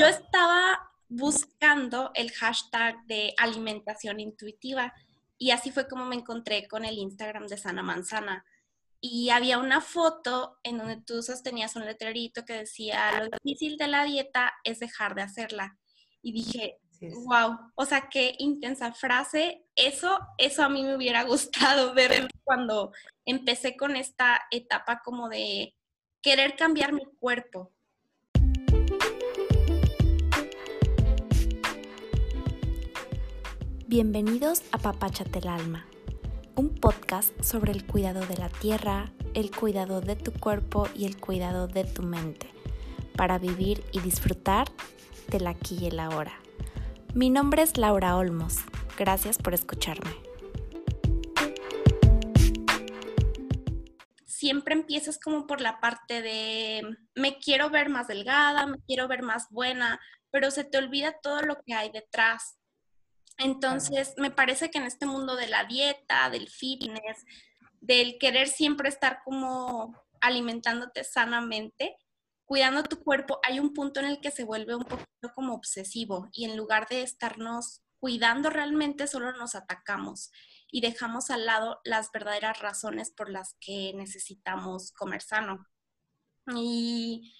yo estaba buscando el hashtag de alimentación intuitiva y así fue como me encontré con el Instagram de Sana Manzana. Y había una foto en donde tú sostenías un letrerito que decía, lo difícil de la dieta es dejar de hacerla. Y dije, wow, o sea, qué intensa frase. Eso, eso a mí me hubiera gustado ver cuando empecé con esta etapa como de querer cambiar mi cuerpo. Bienvenidos a Papáchate el Alma, un podcast sobre el cuidado de la tierra, el cuidado de tu cuerpo y el cuidado de tu mente, para vivir y disfrutar del aquí y el ahora. Mi nombre es Laura Olmos, gracias por escucharme. Siempre empiezas como por la parte de me quiero ver más delgada, me quiero ver más buena, pero se te olvida todo lo que hay detrás entonces, me parece que en este mundo de la dieta, del fitness, del querer siempre estar como alimentándote sanamente, cuidando tu cuerpo, hay un punto en el que se vuelve un poquito como obsesivo y en lugar de estarnos cuidando realmente, solo nos atacamos y dejamos al lado las verdaderas razones por las que necesitamos comer sano. Y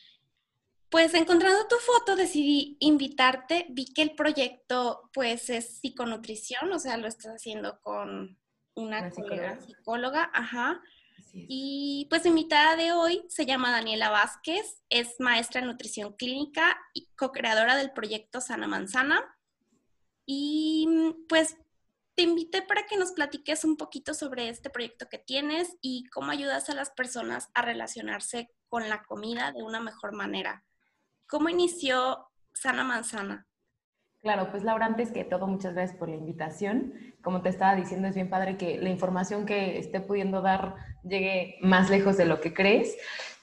pues encontrando tu foto decidí invitarte, vi que el proyecto pues es psiconutrición, o sea, lo estás haciendo con una, psicóloga. ajá. Y pues mi invitada de hoy se llama Daniela Vázquez, es maestra en nutrición clínica y co-creadora del proyecto Sana Manzana. Y pues te invité para que nos platiques un poquito sobre este proyecto que tienes y cómo ayudas a las personas a relacionarse con la comida de una mejor manera. ¿Cómo inició Sana Manzana? Claro, pues Laura, antes que todo, muchas gracias por la invitación. Como te estaba diciendo, es bien padre que la información que esté pudiendo dar llegue más lejos de lo que crees.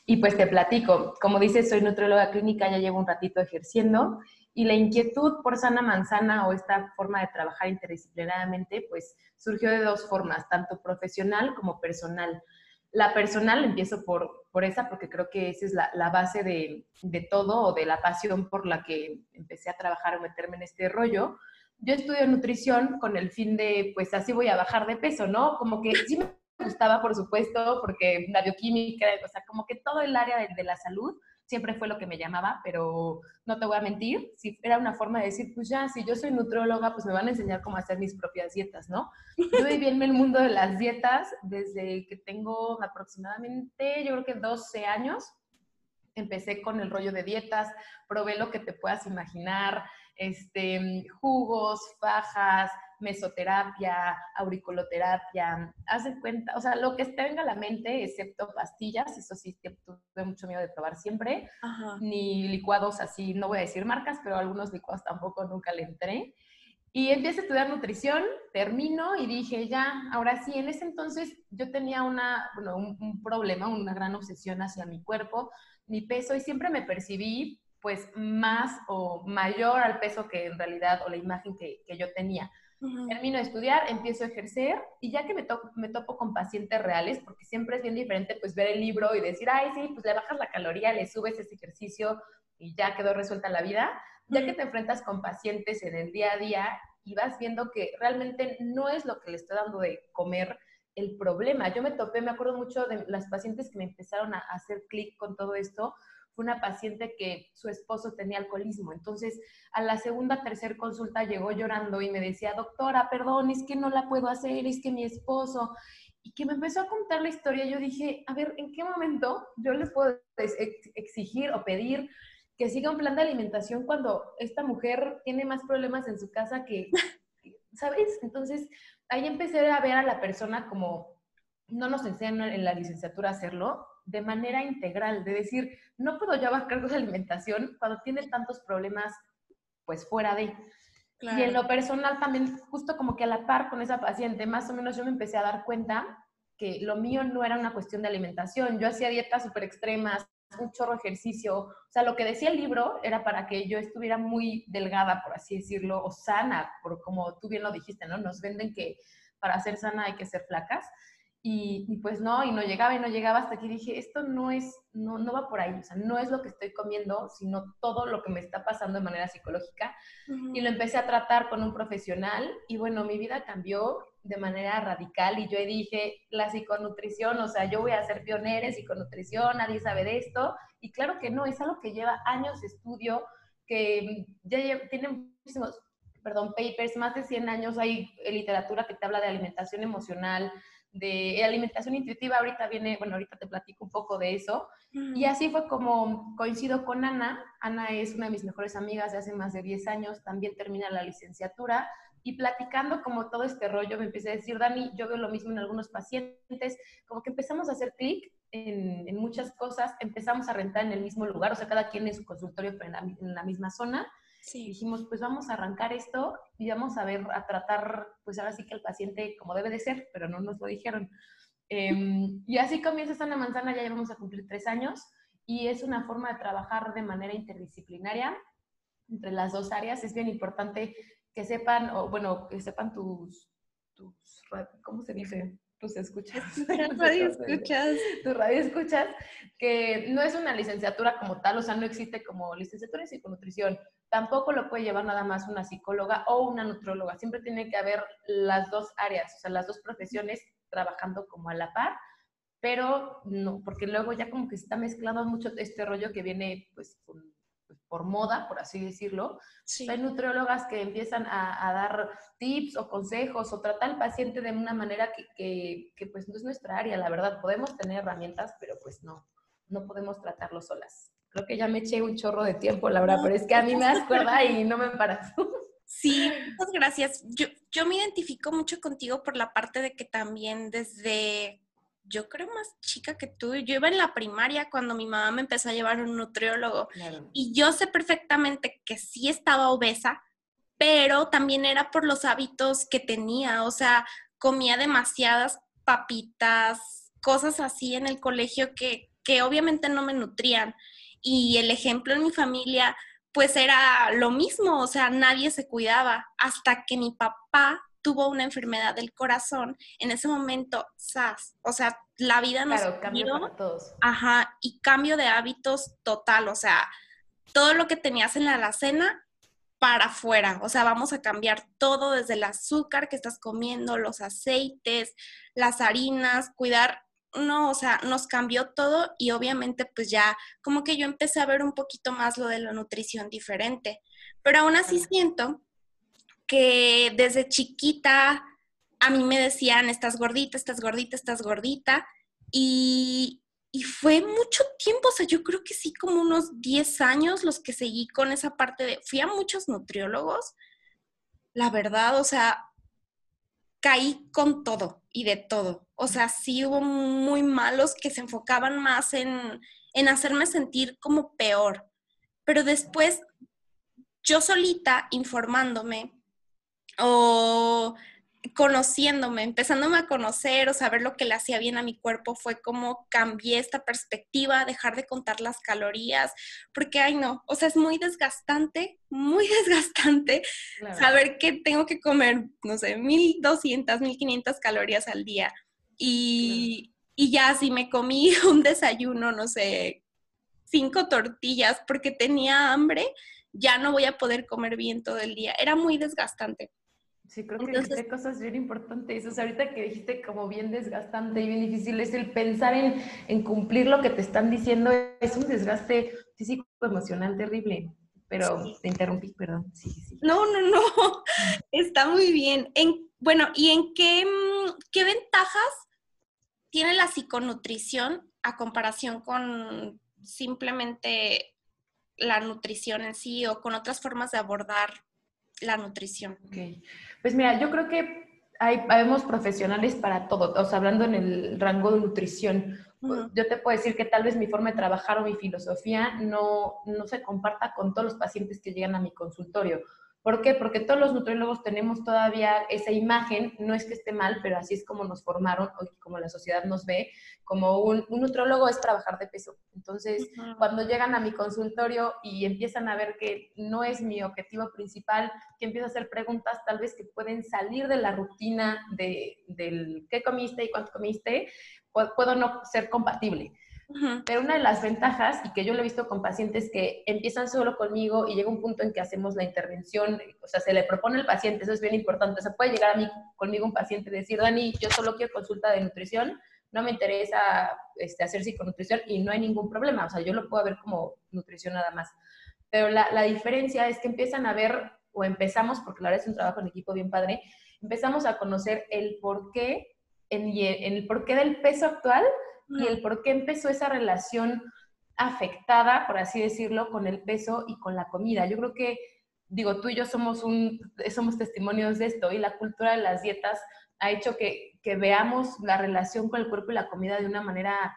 Y pues te platico, como dices, soy nutrióloga clínica, ya llevo un ratito ejerciendo y la inquietud por sana manzana o esta forma de trabajar interdisciplinariamente, pues surgió de dos formas, tanto profesional como personal. La personal, empiezo por, por esa, porque creo que esa es la, base de, todo o de la pasión por la que empecé a trabajar o meterme en este rollo. Yo estudio nutrición con el fin de, pues así voy a bajar de peso, ¿no? Como que sí me gustaba, por supuesto, porque la bioquímica, o sea, como que todo el área de la salud siempre fue lo que me llamaba, pero no te voy a mentir, si era una forma de decir, pues ya, si yo soy nutróloga, pues me van a enseñar cómo hacer mis propias dietas, ¿no? Yo viví en el mundo de las dietas desde que tengo aproximadamente, yo creo que 12 años. Empecé con el rollo de dietas, probé lo que te puedas imaginar, este, jugos, fajas, mesoterapia, auriculoterapia, haz cuenta, o sea, lo que esté venga a la mente, excepto pastillas, eso sí, tuve mucho miedo de probar siempre, ni licuados así, no voy a decir marcas, pero algunos licuados tampoco nunca le entré. Y empiezo a estudiar nutrición, termino y dije, ya, ahora sí, en ese entonces yo tenía una, bueno, un, problema, una gran obsesión hacia mi cuerpo, mi peso, y siempre me percibí pues más o mayor al peso que en realidad, o la imagen que, que yo tenía. Termino de estudiar, empiezo a ejercer y ya que me, me topo con pacientes reales, porque siempre es bien diferente pues ver el libro y decir, ay, sí, pues le bajas la caloría, le subes ese ejercicio y ya quedó resuelta la vida, ya que te enfrentas con pacientes en el día a día y vas viendo que realmente no es lo que le estoy dando de comer el problema. Yo me topé, me acuerdo mucho de las pacientes que me empezaron a hacer clic con todo esto, fue una paciente que su esposo tenía alcoholismo. Entonces, a la segunda, tercera consulta llegó llorando y me decía, doctora, perdón, es que no la puedo hacer, es que mi esposo... Y que me empezó a contar la historia, yo dije, a ver, ¿en qué momento yo les puedo exigir o pedir que siga un plan de alimentación cuando esta mujer tiene más problemas en su casa que, ¿sabes? Entonces, ahí empecé a ver a la persona como no nos enseñan en la licenciatura a hacerlo, de manera integral, de decir, no puedo llevar cargos de alimentación cuando tiene tantos problemas, pues fuera de. Y en lo personal también, justo como que a la par con esa paciente, más o menos yo me empecé a dar cuenta que lo mío no era una cuestión de alimentación. Yo hacía dietas súper extremas, un chorro ejercicio. O sea, lo que decía el libro era para que yo estuviera muy delgada, por así decirlo, o sana, por como tú bien lo dijiste, ¿no? Nos venden que para ser sana hay que ser flacas. Y, pues no, y no llegaba y no llegaba hasta que dije, esto no es, no, no va por ahí, o sea, no es lo que estoy comiendo, sino todo lo que me está pasando de manera psicológica. Y lo empecé a tratar con un profesional y bueno, mi vida cambió de manera radical y yo dije, la psiconutrición, o sea, yo voy a ser pionera en psiconutrición, nadie sabe de esto. Y claro que no, es algo que lleva años de estudio, que ya tiene muchísimos, perdón, papers, más de 100 años hay literatura que te habla de alimentación emocional, de alimentación intuitiva, ahorita viene, bueno, ahorita te platico un poco de eso. Y así fue como coincido con Ana. Ana es una de mis mejores amigas de hace más de 10 años, también termina la licenciatura. Y platicando como todo este rollo, me empecé a decir, Dani, yo veo lo mismo en algunos pacientes, como que empezamos a hacer clic en, muchas cosas, empezamos a rentar en el mismo lugar, o sea, cada quien en su consultorio, pero en la misma zona Sí. Dijimos, pues vamos a arrancar esto y vamos a ver, a tratar, pues ahora sí que el paciente como debe de ser, pero no nos lo dijeron. Em, y así comienza Sana Manzana, ya llevamos a cumplir tres años y es una forma de trabajar de manera interdisciplinaria entre las dos áreas. Es bien importante que sepan, o bueno, que sepan tus, tus ¿cómo se dice? Tus escuchas. radio escuchas. Tu radio escuchas, que no es una licenciatura como tal, o sea, no existe como licenciatura en psiconutrición. Tampoco lo puede llevar nada más una psicóloga o una nutróloga. Siempre tiene que haber las dos áreas, o sea, las dos profesiones trabajando como a la par, pero no, porque luego ya como que se está mezclando mucho este rollo que viene pues con pues, por moda, por así decirlo. Hay nutriólogas que empiezan a, dar tips o consejos o tratar al paciente de una manera que, que, pues no es nuestra área, la verdad. Podemos tener herramientas, pero pues no, no podemos tratarlo solas. Creo que ya me eché un chorro de tiempo, Laura, pero es que a mí me das cuerda y no me paras. Sí, muchas gracias. Yo, yo me identifico mucho contigo por la parte de que también desde yo creo más chica que tú. Yo iba en la primaria cuando mi mamá me empezó a llevar a un nutriólogo. Y yo sé perfectamente que sí estaba obesa, pero también era por los hábitos que tenía. O sea, comía demasiadas papitas, cosas así en el colegio que, que obviamente no me nutrían. Y el ejemplo en mi familia, pues era lo mismo, o sea, nadie se cuidaba hasta que mi papá tuvo una enfermedad del corazón, en ese momento, ¡zas! O sea, la vida nos claro, cambio para todos. Ajá, y cambio de hábitos total, o sea, todo lo que tenías en la alacena para afuera, o sea, vamos a cambiar todo desde el azúcar que estás comiendo, los aceites, las harinas, cuidar, no, o sea, nos cambió todo y obviamente pues ya como que yo empecé a ver un poquito más lo de la nutrición diferente, pero aún así siento que desde chiquita a mí me decían, estás gordita, estás gordita, estás gordita. Y, fue mucho tiempo, o sea, yo creo que sí, como unos 10 años los que seguí con esa parte de, fui a muchos nutriólogos, la verdad, o sea, caí con todo y de todo. O sea, sí hubo muy malos que se enfocaban más en, en hacerme sentir como peor. Pero después, yo solita, informándome, o conociéndome, empezándome a conocer o saber lo que le hacía bien a mi cuerpo, fue como cambié esta perspectiva, dejar de contar las calorías, porque, ay no, o sea, es muy desgastante, muy desgastante saber que tengo que comer, no sé, 1200, 1500 calorías al día. Y, y ya si me comí un desayuno, no sé, cinco tortillas porque tenía hambre, ya no voy a poder comer bien todo el día. Era muy desgastante. Sí, creo que dijiste cosas bien importantes. O sea, ahorita que dijiste como bien desgastante y bien difícil, es el pensar en, en cumplir lo que te están diciendo. Es un desgaste físico, emocional terrible. Pero te interrumpí, perdón. Sí, sí. No, no, no. Está muy bien. En, bueno, ¿y en qué, mm, qué ventajas tiene la psiconutrición a comparación con simplemente la nutrición en sí o con otras formas de abordar la nutrición? Okay. Pues mira, yo creo que hay, habemos profesionales para todo, o sea, hablando en el rango de nutrición. Yo te puedo decir que tal vez mi forma de trabajar o mi filosofía no, no se comparta con todos los pacientes que llegan a mi consultorio ¿Por qué? Porque todos los nutriólogos tenemos todavía esa imagen, no es que esté mal, pero así es como nos formaron, o como la sociedad nos ve, como un, un nutrólogo es trabajar de peso. Entonces, cuando llegan a mi consultorio y empiezan a ver que no es mi objetivo principal, que empiezo a hacer preguntas tal vez que pueden salir de la rutina de, del qué comiste y cuánto comiste, puedo no ser compatible. Pero una de las ventajas, y que yo lo he visto con pacientes que empiezan solo conmigo y llega un punto en que hacemos la intervención, o sea, se le propone al paciente, eso es bien importante. O sea, puede llegar a mí, conmigo un paciente y decir, Dani, yo solo quiero consulta de nutrición, no me interesa este, hacer psiconutrición y no hay ningún problema. O sea, yo lo puedo ver como nutrición nada más. Pero la, la diferencia es que empiezan a ver, o empezamos, porque la verdad es un trabajo en equipo bien padre, empezamos a conocer el por qué, en, en el porqué del peso actual y el por qué empezó esa relación afectada, por así decirlo, con el peso y con la comida. Yo creo que, digo, tú y yo somos, un, somos testimonios de esto y la cultura de las dietas ha hecho que, que veamos la relación con el cuerpo y la comida de una manera,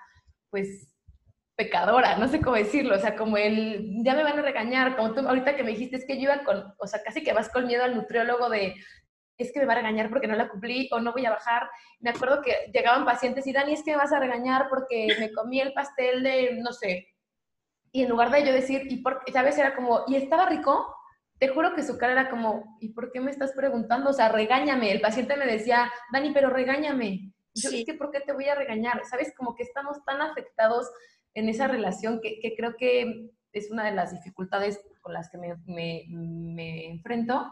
pues, pecadora, no sé cómo decirlo, o sea, como el, ya me van a regañar, como tú ahorita que me dijiste, es que yo iba con, o sea, casi que vas con miedo al nutriólogo de, es que me va a regañar porque no la cumplí o no voy a bajar. Me acuerdo que llegaban pacientes y Dani, es que me vas a regañar porque me comí el pastel de, no sé. Y en lugar de yo decir, y por, ¿sabes? Era como, ¿y estaba rico? Te juro que su cara era como, ¿y por qué me estás preguntando? O sea, regáñame. El paciente me decía, Dani, pero regáñame. yo, es que, ¿por qué te voy a regañar? ¿Sabes? Como que estamos tan afectados en esa relación que, que creo que es una de las dificultades con las que me, me, me enfrento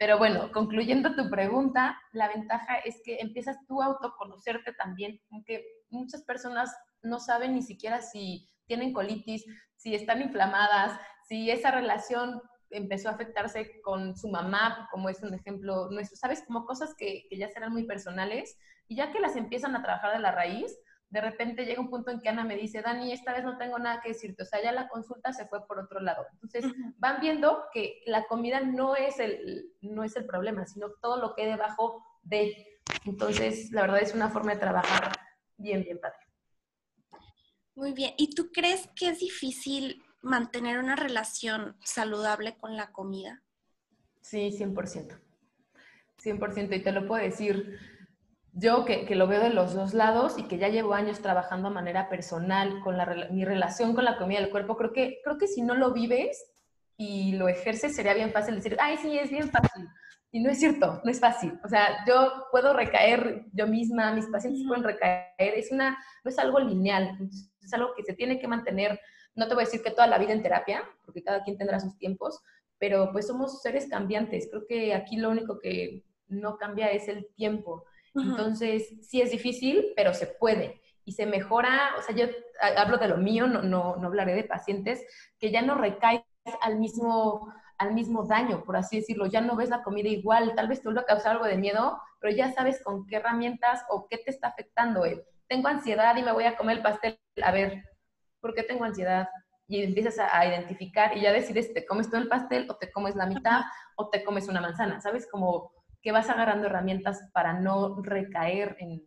pero bueno, concluyendo tu pregunta, la ventaja es que empiezas tú a autoconocerte también, aunque muchas personas no saben ni siquiera si tienen colitis, si están inflamadas, si esa relación empezó a afectarse con su mamá, como es un ejemplo nuestro, ¿sabes? Como cosas que, que ya serán muy personales y ya que las empiezan a trabajar de la raíz, de repente llega un punto en que Ana me dice, Dani, esta vez no tengo nada que decirte, o sea, ya la consulta se fue por otro lado. Entonces, van viendo que la comida no es, el, no es el problema, sino todo lo que hay debajo de. Entonces, la verdad es una forma de trabajar bien, bien padre. Muy bien. ¿Y tú crees que es difícil mantener una relación saludable con la comida? Sí, 100%. 100%. Y te lo puedo decir yo que, que, lo veo de los dos lados y que ya llevo años trabajando de manera personal con la, mi relación con la comida del cuerpo, creo que, creo que si no lo vives y lo ejerces sería bien fácil decir, ay, sí, es bien fácil. Y no es cierto, no es fácil. O sea, yo puedo recaer yo misma, mis pacientes pueden recaer, es una, no es algo lineal, es algo que se tiene que mantener, no te voy a decir que toda la vida en terapia, porque cada quien tendrá sus tiempos, pero pues somos seres cambiantes. Creo que aquí lo único que no cambia es el tiempo. Entonces, sí es difícil, pero se puede. Y se mejora, o sea, yo hablo de lo mío, no, no, no hablaré de pacientes, que ya no recaes al mismo, al mismo daño, por así decirlo. Ya no ves la comida igual, tal vez te vuelva a causar algo de miedo, pero ya sabes con qué herramientas o qué te está afectando. Tengo ansiedad y me voy a comer el pastel. A ver, ¿por qué tengo ansiedad? Y empiezas a, a identificar y ya decides, ¿te comes todo el pastel o te comes la mitad o te comes una manzana? ¿Sabes? Como que vas agarrando herramientas para no recaer en,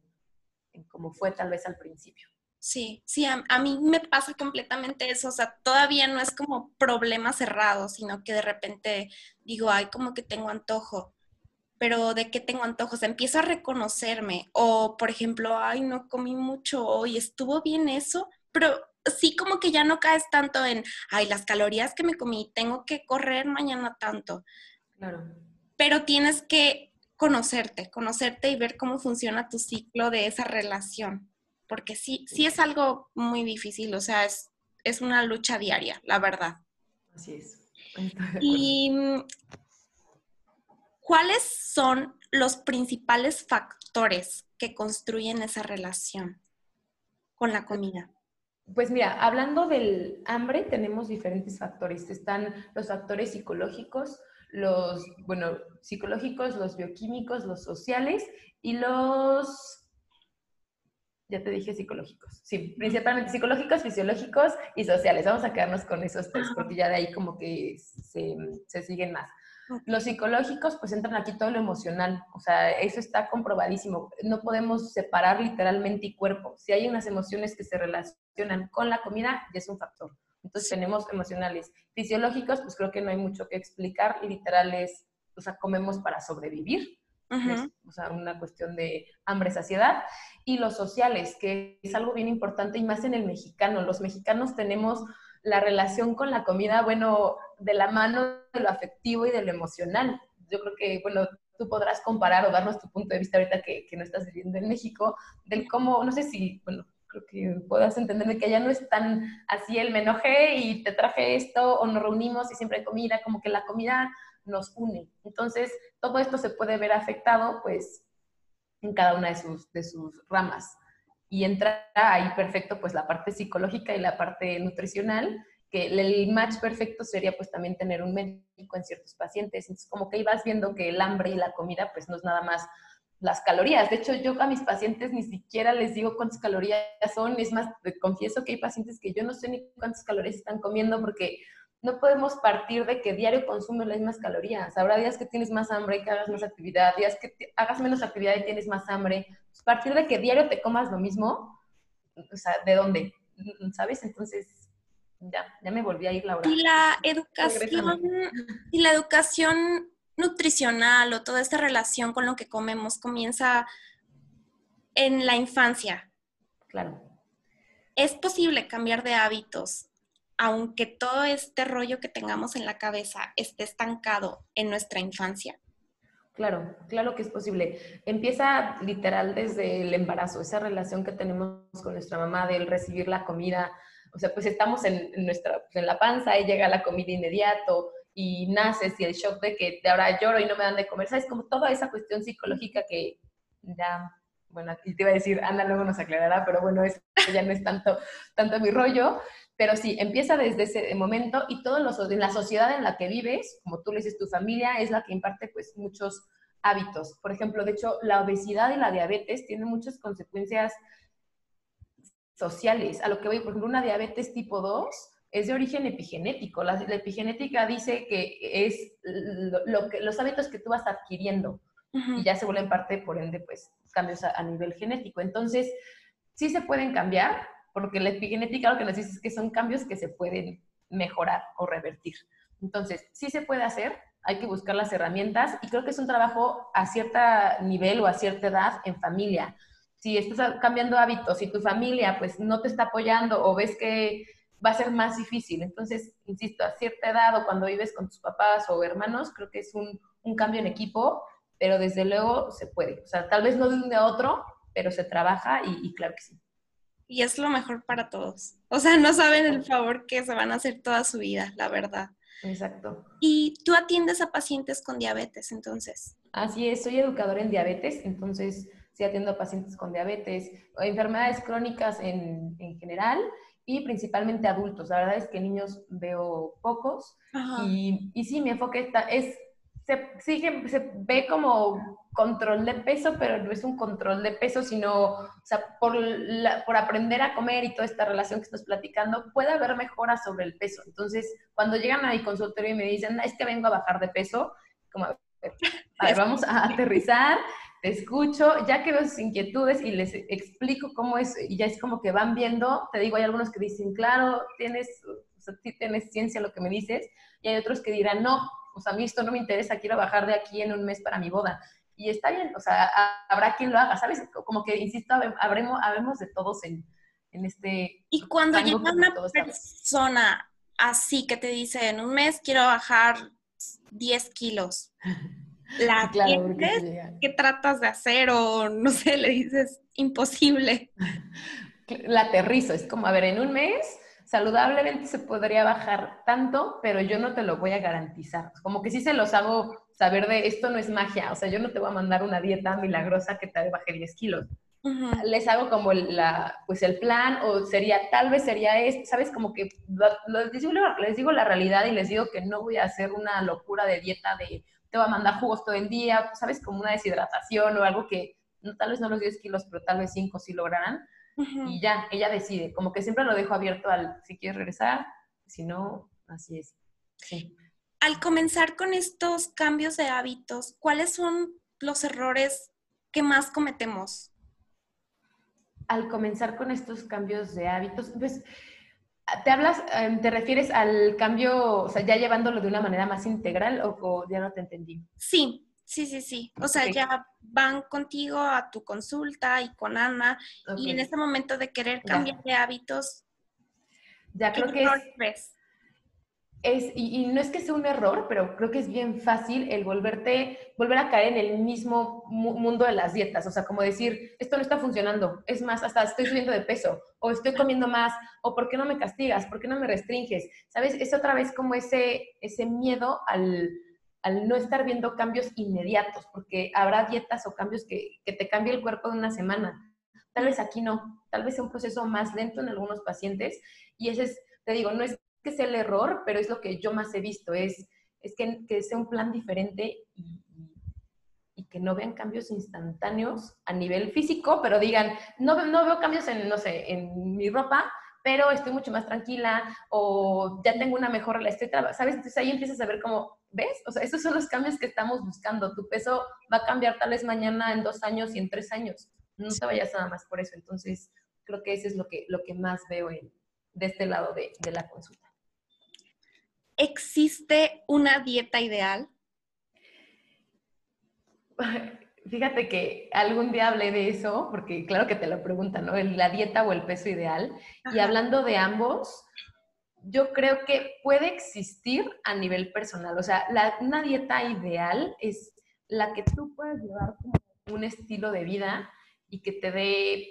como fue tal vez al principio. Sí, sí, a, mí me pasa completamente eso, o sea, todavía no es como problema cerrado, sino que de repente digo, ay, como que tengo antojo, pero ¿de qué tengo antojo? O sea, empiezo a reconocerme, o por ejemplo, ay, no comí mucho hoy, estuvo bien eso, pero sí como que ya no caes tanto en, ay, las calorías que me comí, tengo que correr mañana tanto. Claro pero tienes que conocerte, conocerte y ver cómo funciona tu ciclo de esa relación, porque sí, sí es algo muy difícil, o sea, es, es una lucha diaria, la verdad. Así es. Y ¿cuáles son los principales factores que construyen esa relación con la comida? Pues mira, hablando del hambre, tenemos diferentes factores. Están los factores psicológicos, los, bueno, psicológicos, los bioquímicos, los sociales y los, ya te dije psicológicos, sí, principalmente psicológicos, fisiológicos y sociales. Vamos a quedarnos con esos tres porque ya de ahí como que se, se siguen más. Los psicológicos, pues entran aquí todo lo emocional, o sea, eso está comprobadísimo. No podemos separar literalmente y cuerpo. Si hay unas emociones que se relacionan con la comida, ya es un factor. Entonces tenemos emocionales. Fisiológicos, pues creo que no hay mucho que explicar, literal es o sea, comemos para sobrevivir, o sea, una cuestión de hambre, saciedad, y los sociales, que es algo bien importante y más en el mexicano. Los mexicanos tenemos la relación con la comida, bueno, de la mano de lo afectivo y de lo emocional. Yo creo que, bueno, tú podrás comparar o darnos tu punto de vista ahorita que, que no estás viviendo en México, del cómo, no sé si, bueno, creo que puedas entender que ya no es tan así el me enojé y te traje esto o nos reunimos y siempre hay comida, como que la comida nos une. Entonces, todo esto se puede ver afectado, pues, en cada una de sus, de sus ramas. Y entra ahí perfecto, pues, la parte psicológica y la parte nutricional, que el match perfecto sería, pues, también tener un médico en ciertos pacientes. Entonces, como que ibas viendo que el hambre y la comida, pues, no es nada más las calorías. De hecho, yo a mis pacientes ni siquiera les digo cuántas calorías son. Es más, confieso que hay pacientes que yo no sé ni cuántas calorías están comiendo porque no podemos partir de que diario consumes las mismas calorías. Habrá días que tienes más hambre y que hagas más actividad, días que hagas menos actividad y tienes más hambre. Pues, partir de que diario te comas lo mismo, o sea, ¿de dónde? ¿Sabes? Entonces, ya, ya me volví a ir, Laura. Y la educación, y la educación nutricional o toda esta relación con lo que comemos comienza en la infancia. Claro. Es posible cambiar de hábitos aunque todo este rollo que tengamos en la cabeza esté estancado en nuestra infancia? Claro, claro que es posible. Empieza literal desde el embarazo, esa relación que tenemos con nuestra mamá del recibir la comida. O sea, pues estamos en, nuestra, pues, en la panza y llega la comida inmediato y naces y el shock de que ahora lloro y no me dan de comer. ¿Sabes? Como toda esa cuestión psicológica que ya, bueno, y te iba a decir, Ana luego nos aclarará, pero bueno, eso ya no es tanto, tanto mi rollo. Pero sí, empieza desde ese momento y todos los, la sociedad en la que vives, como tú le dices, tu familia es la que imparte pues muchos hábitos. Por ejemplo, de hecho, la obesidad y la diabetes tienen muchas consecuencias sociales. A lo que voy, por ejemplo, una diabetes tipo 2 es de origen epigenético. La, epigenética dice que es lo, que, los hábitos que tú vas adquiriendo y ya se vuelven parte, por ende, pues cambios a, a nivel genético. Entonces, sí se pueden cambiar, porque la epigenética lo que nos dice es que son cambios que se pueden mejorar o revertir. Entonces, sí se puede hacer, hay que buscar las herramientas y creo que es un trabajo a cierto nivel o a cierta edad en familia. Si estás cambiando hábitos y tu familia pues no te está apoyando o ves que va a ser más difícil, entonces, insisto, a cierta edad o cuando vives con tus papás o hermanos, creo que es un, un cambio en equipo, pero desde luego se puede. O sea, tal vez no de un de otro, pero se trabaja y, y claro que sí y es lo mejor para todos. O sea, no saben el favor que se van a hacer toda su vida, la verdad. Exacto. Y tú atiendes a pacientes con diabetes, entonces. Así es, soy educadora en diabetes, entonces sí atiendo a pacientes con diabetes, o enfermedades crónicas en, en general y principalmente adultos. La verdad es que niños veo pocos y, y, sí, mi enfoque está, es se, sigue, se ve como control de peso, pero no es un control de peso, sino, o sea, por, por aprender a comer y toda esta relación que estás platicando, puede haber mejoras sobre el peso. Entonces, cuando llegan a mi consultorio y me dicen, es que vengo a bajar de peso, como, a ver, vamos a aterrizar, te escucho, ya que veo sus inquietudes y les explico cómo es, y ya es como que van viendo, te digo, hay algunos que dicen, claro, tienes, o sea, tienes ciencia lo que me dices, y hay otros que dirán, no, o sea, a mí esto no me interesa, quiero bajar de aquí en un mes para mi boda. Y está bien, o sea, habrá quien lo haga, ¿sabes? Como que, insisto, habremos, habremos de todos en, en este... Y cuando llega una persona así que te dice, en un mes quiero bajar 10 kilos, ¿la claro, ¿Qué tratas de hacer? O no sé, le dices, imposible. La aterrizo, es como, a ver, en un mes saludablemente se podría bajar tanto, pero yo no te lo voy a garantizar. Como que sí se los hago saber de esto no es magia, o sea, yo no te voy a mandar una dieta milagrosa que te baje 10 kilos. Les hago como la, pues el plan, o sería, tal vez sería esto, ¿sabes? Como que les, digo, les digo la realidad y les digo que no voy a hacer una locura de dieta de te voy a mandar jugos todo el día, ¿sabes? Como una deshidratación o algo que tal vez no los 10 kilos, pero tal vez 5 sí lograrán y ya, ella decide, como que siempre lo dejo abierto al si quieres regresar, si no, así es. Al comenzar con estos cambios de hábitos, ¿cuáles son los errores que más cometemos? Al comenzar con estos cambios de hábitos, pues ¿Te hablas, em, te refieres al cambio, o sea, ya llevándolo de una manera más integral o, ya no te entendí? Sí, sí, sí, sí. O sea, ya van contigo a tu consulta y con Ana y en este momento de querer cambiar de hábitos, ya creo que es, es, y, no es que sea un error, pero creo que es bien fácil el volverte, volver a caer en el mismo mundo de las dietas. O sea, como decir, esto no está funcionando. Es más, hasta estoy subiendo de peso, o estoy comiendo más, o ¿por qué no me castigas? ¿Por qué no me restringes? ¿Sabes? Es otra vez como ese, ese miedo al, al no estar viendo cambios inmediatos, porque habrá dietas o cambios que, que te cambie el cuerpo de una semana. Tal vez aquí no, tal vez sea un proceso más lento en algunos pacientes, y ese es, te digo, no es que sea el error, pero es lo que yo más he visto, es, es que, que sea un plan diferente y, y, que no vean cambios instantáneos a nivel físico, pero digan, no, no veo cambios en, no sé, en mi ropa, pero estoy mucho más tranquila o ya tengo una mejor relación, ¿sabes? Entonces ahí empiezas a ver cómo, ¿ves? O sea, esos son los cambios que estamos buscando. Tu peso va a cambiar tal vez mañana en dos años y en tres años. No te vayas nada más por eso. Entonces, creo que eso es lo que, lo que más veo de este lado de, de la consulta. ¿Existe una dieta ideal? Fíjate que algún día hablé de eso, porque claro que te lo preguntan, ¿no? La dieta o el peso ideal. Y hablando de ambos, yo creo que puede existir a nivel personal. O sea, una dieta ideal es la que tú puedes llevar como un estilo de vida y que te dé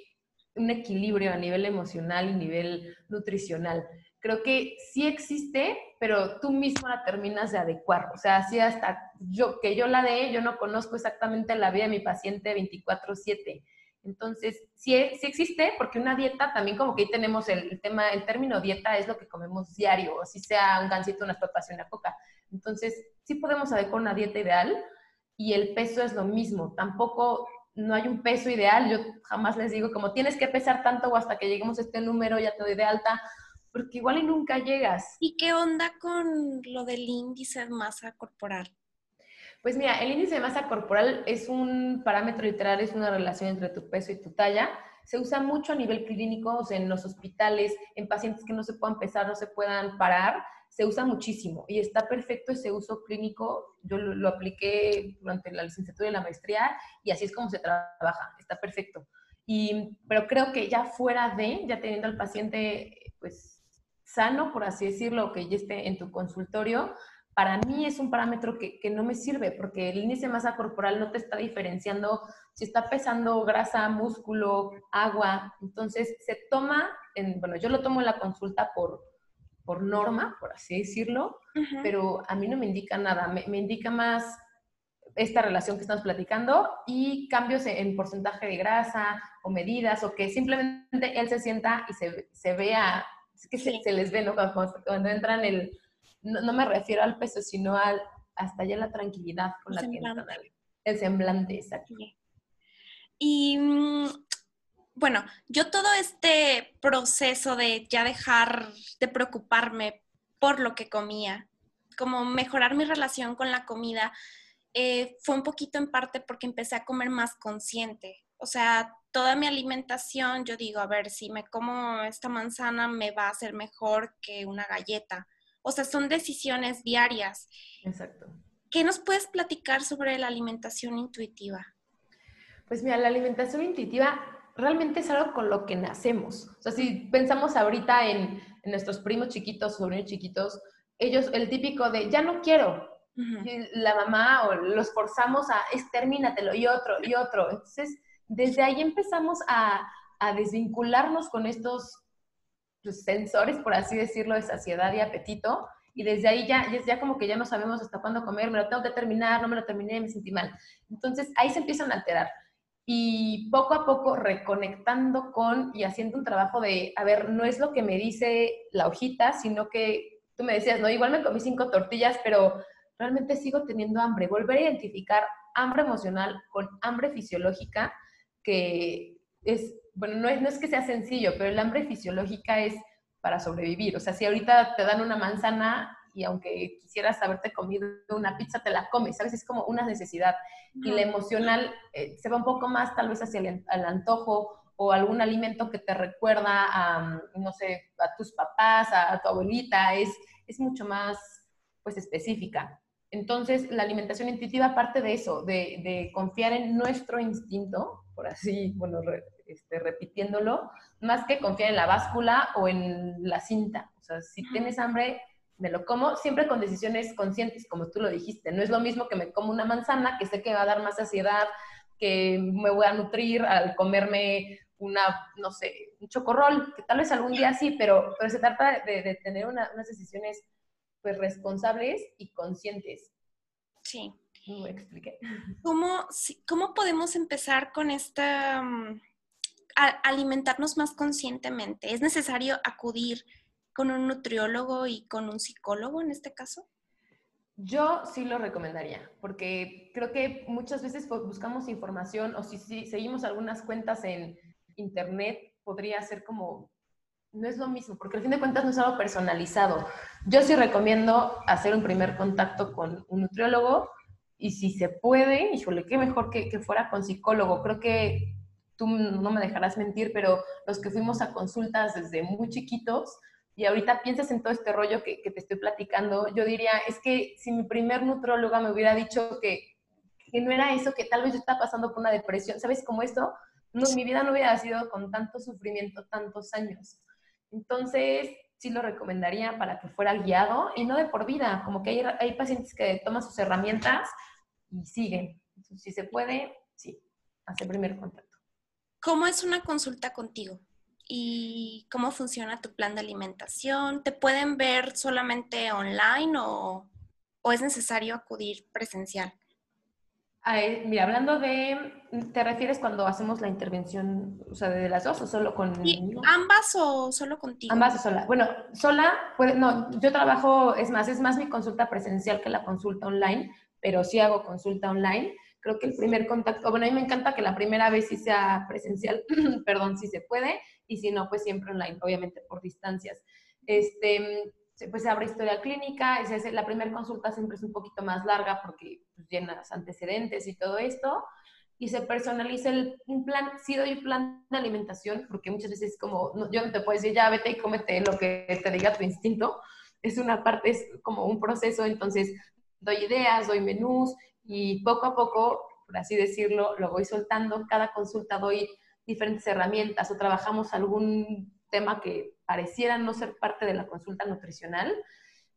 un equilibrio a nivel emocional y nivel nutricional creo que sí existe, pero tú mismo la terminas de adecuar. O sea, así hasta yo, que yo la de, yo no conozco exactamente la vida de mi paciente 24/7. Entonces, sí, sí, existe, porque una dieta también como que ahí tenemos el, tema, el término dieta es lo que comemos diario, o si sea un gansito, unas papas y una coca. Entonces, sí podemos adecuar una dieta ideal y el peso es lo mismo. Tampoco no hay un peso ideal. Yo jamás les digo como tienes que pesar tanto o hasta que lleguemos a este número ya te doy de alta porque igual y nunca llegas. ¿Y qué onda con lo del índice de masa corporal? Pues mira, el índice de masa corporal es un parámetro literal, es una relación entre tu peso y tu talla. Se usa mucho a nivel clínico, o sea, en los hospitales, en pacientes que no se puedan pesar, no se puedan parar, se usa muchísimo y está perfecto ese uso clínico. Yo lo, lo apliqué durante la licenciatura y la maestría y así es como se trabaja, está perfecto. Y, pero creo que ya fuera de, ya teniendo al paciente, pues sano, por así decirlo, que ya esté en tu consultorio, para mí es un parámetro que, no me sirve porque el índice de masa corporal no te está diferenciando si está pesando grasa, músculo, agua. Entonces se toma, en, bueno, yo lo tomo en la consulta por, por norma, por así decirlo, pero a mí no me indica nada, me, indica más esta relación que estamos platicando y cambios en, porcentaje de grasa o medidas o que simplemente él se sienta y se, se vea es que se, les ve, ¿no? Cuando, entran el, no, me refiero al peso, sino al, hasta ya la tranquilidad con la que entran. El semblante, exacto. Y mm, bueno, yo todo este proceso de ya dejar de preocuparme por lo que comía, como mejorar mi relación con la comida, eh, fue un poquito en parte porque empecé a comer más consciente. O sea, toda mi alimentación, yo digo, a ver, si me como esta manzana me va a hacer mejor que una galleta. O sea, son decisiones diarias. Exacto. ¿Qué nos puedes platicar sobre la alimentación intuitiva? Pues mira, la alimentación intuitiva realmente es algo con lo que nacemos. O sea, si pensamos ahorita en, nuestros primos chiquitos, sobrinos chiquitos, ellos, el típico de, ya no quiero, la mamá o los forzamos a, extermínatelo y otro, y otro. Entonces, desde ahí empezamos a, desvincularnos con estos pues, sensores, por así decirlo, de saciedad y apetito. Y desde ahí ya, ya como que ya no sabemos hasta cuándo comer, me lo tengo que terminar, no me lo terminé, me sentí mal. Entonces ahí se empiezan a alterar. Y poco a poco reconectando con y haciendo un trabajo de, a ver, no es lo que me dice la hojita, sino que tú me decías, no, igual me comí cinco tortillas, pero realmente sigo teniendo hambre. Volver a identificar hambre emocional con hambre fisiológica que es, bueno, no es, no es que sea sencillo, pero el hambre fisiológica es para sobrevivir. O sea, si ahorita te dan una manzana y aunque quisieras haberte comido una pizza, te la comes, ¿sabes? Es como una necesidad. Y la emocional eh, se va un poco más tal vez hacia el, antojo o algún alimento que te recuerda a, no sé, a tus papás, a, tu abuelita, es, es mucho más pues específica. Entonces, la alimentación intuitiva parte de eso, de, confiar en nuestro instinto, por así, bueno, este, repitiéndolo, más que confiar en la báscula o en la cinta. O sea, si tienes hambre, me lo como, siempre con decisiones conscientes, como tú lo dijiste. No es lo mismo que me como una manzana, que sé que va a dar más saciedad, que me voy a nutrir al comerme una, no sé, un chocorrol, que tal vez algún día sí, pero, pero se trata de, tener unas decisiones pues responsables y conscientes. Sí. ¿Me expliqué? ¿Cómo, ¿Cómo podemos empezar con esta, mm, alimentarnos más conscientemente? ¿Es necesario acudir con un nutriólogo y con un psicólogo en este caso? Yo sí lo recomendaría, porque creo que muchas veces buscamos información o si, si seguimos algunas cuentas en internet, podría ser como no es lo mismo, porque al fin de cuentas no es algo personalizado. Yo sí recomiendo hacer un primer contacto con un nutriólogo y si se puede, híjole, qué mejor que, que fuera con psicólogo. Creo que tú no me dejarás mentir, pero los que fuimos a consultas desde muy chiquitos y ahorita piensas en todo este rollo que, que te estoy platicando, yo diría, es que si mi primer nutróloga me hubiera dicho que, que no era eso, que tal vez yo estaba pasando por una depresión, ¿sabes cómo esto? No, mi vida no hubiera sido con tanto sufrimiento tantos años. Entonces, sí lo recomendaría para que fuera guiado y no de por vida, como que hay, hay pacientes que toman sus herramientas y siguen. si se puede, sí, hacer primer contacto. ¿Cómo es una consulta contigo? ¿Y cómo funciona tu plan de alimentación? ¿Te pueden ver solamente online o, o es necesario acudir presencial? mira, hablando de, ¿te refieres cuando hacemos la intervención, o sea, de las dos o solo con... ambas o solo contigo. Ambas o sola. Bueno, sola, puede, no, yo trabajo, es más, es más mi consulta presencial que la consulta online, pero sí hago consulta online. Creo que el primer contacto, bueno, a mí me encanta que la primera vez sí sea presencial, perdón, si se puede, y si no, pues siempre online, obviamente por distancias. Este, pues se abre historia clínica, es, la primera consulta siempre es un poquito más larga porque pues, llenas antecedentes y todo esto, y se personaliza el, un plan, sí doy plan de alimentación, porque muchas veces como, yo no te puedo decir, ya vete y cómete lo que te diga tu instinto, es una parte, es como un proceso, entonces doy ideas, doy menús, y poco a poco, por así decirlo, lo voy soltando, cada consulta doy diferentes herramientas o trabajamos algún tema que pareciera no ser parte de la consulta nutricional.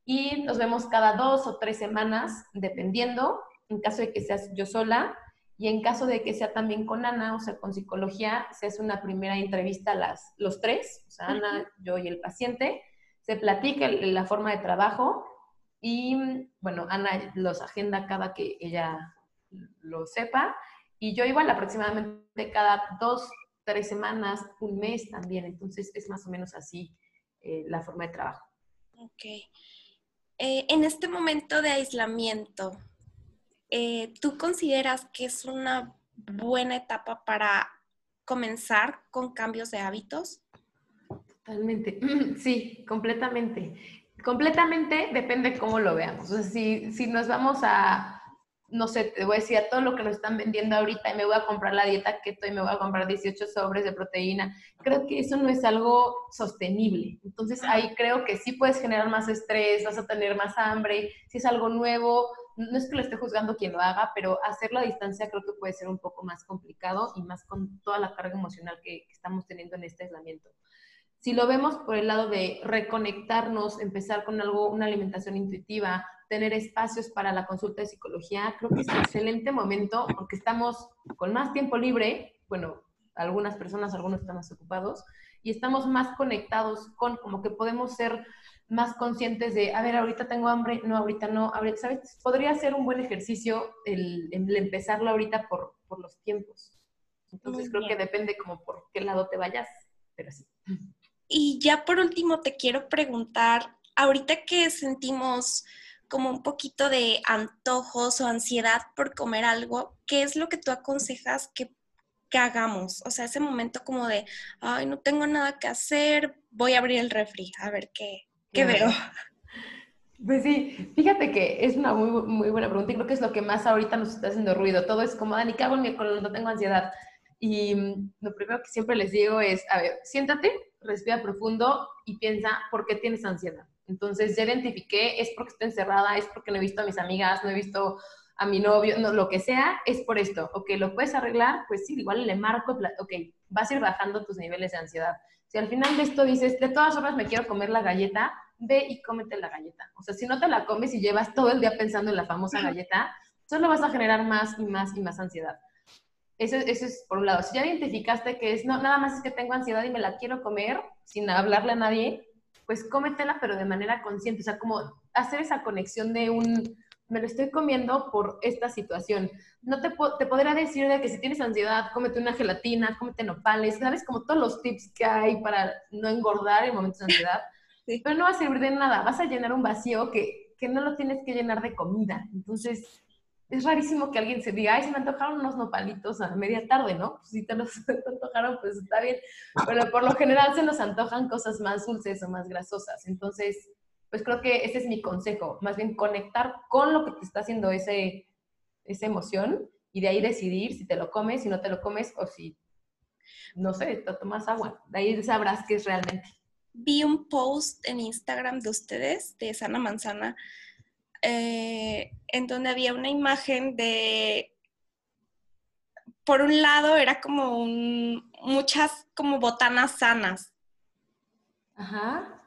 Y nos vemos cada dos o tres semanas, dependiendo, en caso de que seas yo sola, y en caso de que sea también con Ana, o sea, con psicología, se hace una primera entrevista a las, los tres, o sea, Ana, yo y el paciente, se platica la forma de trabajo y, bueno, Ana los agenda cada que ella lo sepa, y yo igual aproximadamente cada dos tres semanas, un mes también. Entonces es más o menos así eh, la forma de trabajo. Ok. Eh, en este momento de aislamiento, eh, ¿tú consideras que es una buena etapa para comenzar con cambios de hábitos? Totalmente, sí, completamente. Completamente depende cómo lo veamos. O sea, si, si nos vamos a, no sé, te voy a decir a todo lo que nos están vendiendo ahorita y me voy a comprar la dieta keto y me voy a comprar 18 sobres de proteína. Creo que eso no es algo sostenible. Entonces ahí creo que sí puedes generar más estrés, vas a tener más hambre, si es algo nuevo, no es que lo esté juzgando quien lo haga, pero hacerlo a distancia creo que puede ser un poco más complicado y más con toda la carga emocional que, que estamos teniendo en este aislamiento. Si lo vemos por el lado de reconectarnos, empezar con algo, una alimentación intuitiva, tener espacios para la consulta de psicología, creo que es un excelente momento porque estamos con más tiempo libre, bueno, algunas personas, algunos están más ocupados, y estamos más conectados con, como que podemos ser más conscientes de, a ver, ahorita tengo hambre, no, ahorita no, ahorita, ¿sabes? Podría ser un buen ejercicio el, empezarlo ahorita por, por los tiempos. Entonces creo que depende como por qué lado te vayas, pero sí. Y ya por último te quiero preguntar, ahorita que sentimos como un poquito de antojos o ansiedad por comer algo, ¿qué es lo que tú aconsejas que, hagamos? O sea, ese momento como de, ay, no tengo nada que hacer, voy a abrir el refri, a ver qué, qué veo. Pues sí, fíjate que es una muy, muy buena pregunta y creo que es lo que más ahorita nos está haciendo ruido. Todo es como, Dani, ¿qué hago en mi no tengo ansiedad? Y mm, lo primero que siempre les digo es, a ver, siéntate, respira profundo y piensa por qué tienes ansiedad. Entonces, ya identifiqué, es porque estoy encerrada, es porque no he visto a mis amigas, no he visto a mi novio, no, lo que sea, es por esto. Ok, ¿lo puedes arreglar? Pues sí, igual le marco, ok, vas a ir bajando tus niveles de ansiedad. Si al final de esto dices, de todas formas me quiero comer la galleta, ve y cómete la galleta. O sea, si no te la comes y llevas todo el día pensando en la famosa galleta, solo vas a generar más y más y más ansiedad. Eso, eso es por un lado. Si ya identificaste que es, no, nada más es que tengo ansiedad y me la quiero comer sin hablarle a nadie, pues cómetela, pero de manera consciente. O sea, como hacer esa conexión de un, me lo estoy comiendo por esta situación. No te, te podría decir de que si tienes ansiedad, cómete una gelatina, cómete nopales, ¿sabes? Como todos los tips que hay para no engordar en momentos de ansiedad. Pero no va a servir de nada. Vas a llenar un vacío que, que no lo tienes que llenar de comida. Entonces, es rarísimo que alguien se diga, ay, se me antojaron unos nopalitos a media tarde, ¿no? Pues si te los antojaron, pues está bien. Pero por lo general se nos antojan cosas más dulces o más grasosas. Entonces, pues creo que ese es mi consejo, más bien conectar con lo que te está haciendo ese, esa emoción y de ahí decidir si te lo comes, si no te lo comes o si, no sé, te tomas agua. De ahí sabrás qué es realmente. Vi un post en Instagram de ustedes, de Sana Manzana, eh, en donde había una imagen de, por un lado era como muchas como botanas sanas. Ajá.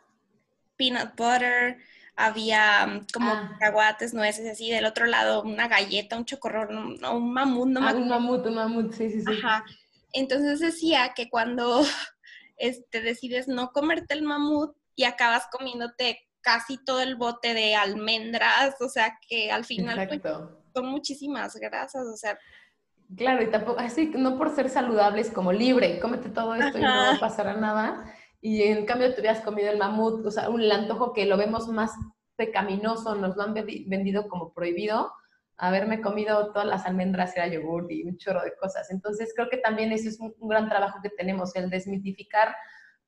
Peanut butter, había mm, como ah. nueces, así, del otro lado una galleta, un chocorrón, un, mamut, no ah, un mamut, un mamut, sí, sí, sí. Ajá. Entonces decía que cuando este, decides no comerte el mamut y acabas comiéndote casi todo el bote de almendras, o sea que al final pues, son muchísimas grasas, o sea. Claro, y tampoco, así, no por ser saludables como libre, cómete todo esto y no pasará nada. Y en cambio te hubieras comido el mamut, o sea, un antojo que lo vemos más pecaminoso, nos lo han vendido como prohibido, haberme comido todas las almendras, era yogur y un chorro de cosas. Entonces creo que también eso es un gran trabajo que tenemos, el desmitificar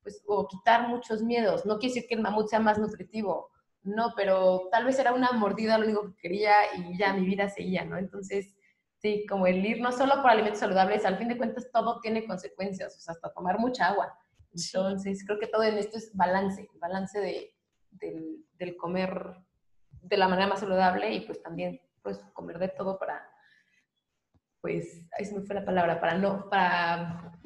pues, o quitar muchos miedos. No quiere decir que el mamut sea más nutritivo, no, pero tal vez era una mordida lo único que quería y ya mi vida seguía, ¿no? Entonces, sí, como el ir no solo por alimentos saludables, al fin de cuentas todo tiene consecuencias, o sea, hasta tomar mucha agua. Entonces, creo que todo en esto es balance, balance de, del, del, comer de la manera más saludable y pues también pues comer de todo para, pues, ahí se me fue la palabra, para no, para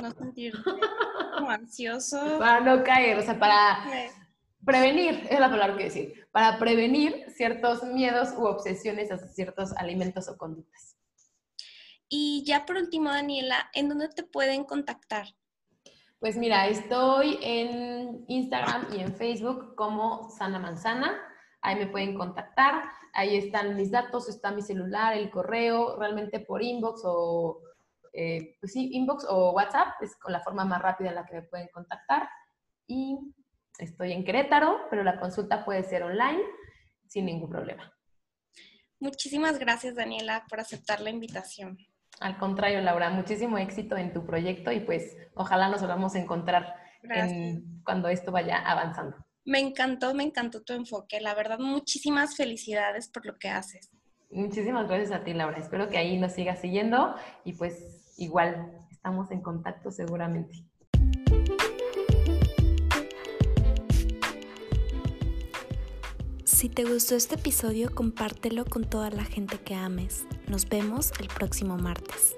no sentirte como ansioso. Para no caer, o sea, para prevenir, es la palabra que decir, para prevenir ciertos miedos u obsesiones a ciertos alimentos o conductas. Y ya por último, Daniela, ¿en dónde te pueden contactar? Pues mira, estoy en Instagram y en Facebook como Sana Manzana. Ahí me pueden contactar. Ahí están mis datos, está mi celular, el correo, realmente por inbox o eh, pues sí, inbox o WhatsApp, es con la forma más rápida en la que me pueden contactar. Y estoy en Querétaro, pero la consulta puede ser online sin ningún problema. Muchísimas gracias, Daniela, por aceptar la invitación. Al contrario, Laura, muchísimo éxito en tu proyecto y pues ojalá nos volvamos a encontrar cuando esto vaya avanzando. Me encantó, me encantó tu enfoque. La verdad, muchísimas felicidades por lo que haces. Muchísimas gracias a ti, Laura. Espero que ahí nos sigas siguiendo y pues igual estamos en contacto seguramente. Si te gustó este episodio, compártelo con toda la gente que ames. Nos vemos el próximo martes.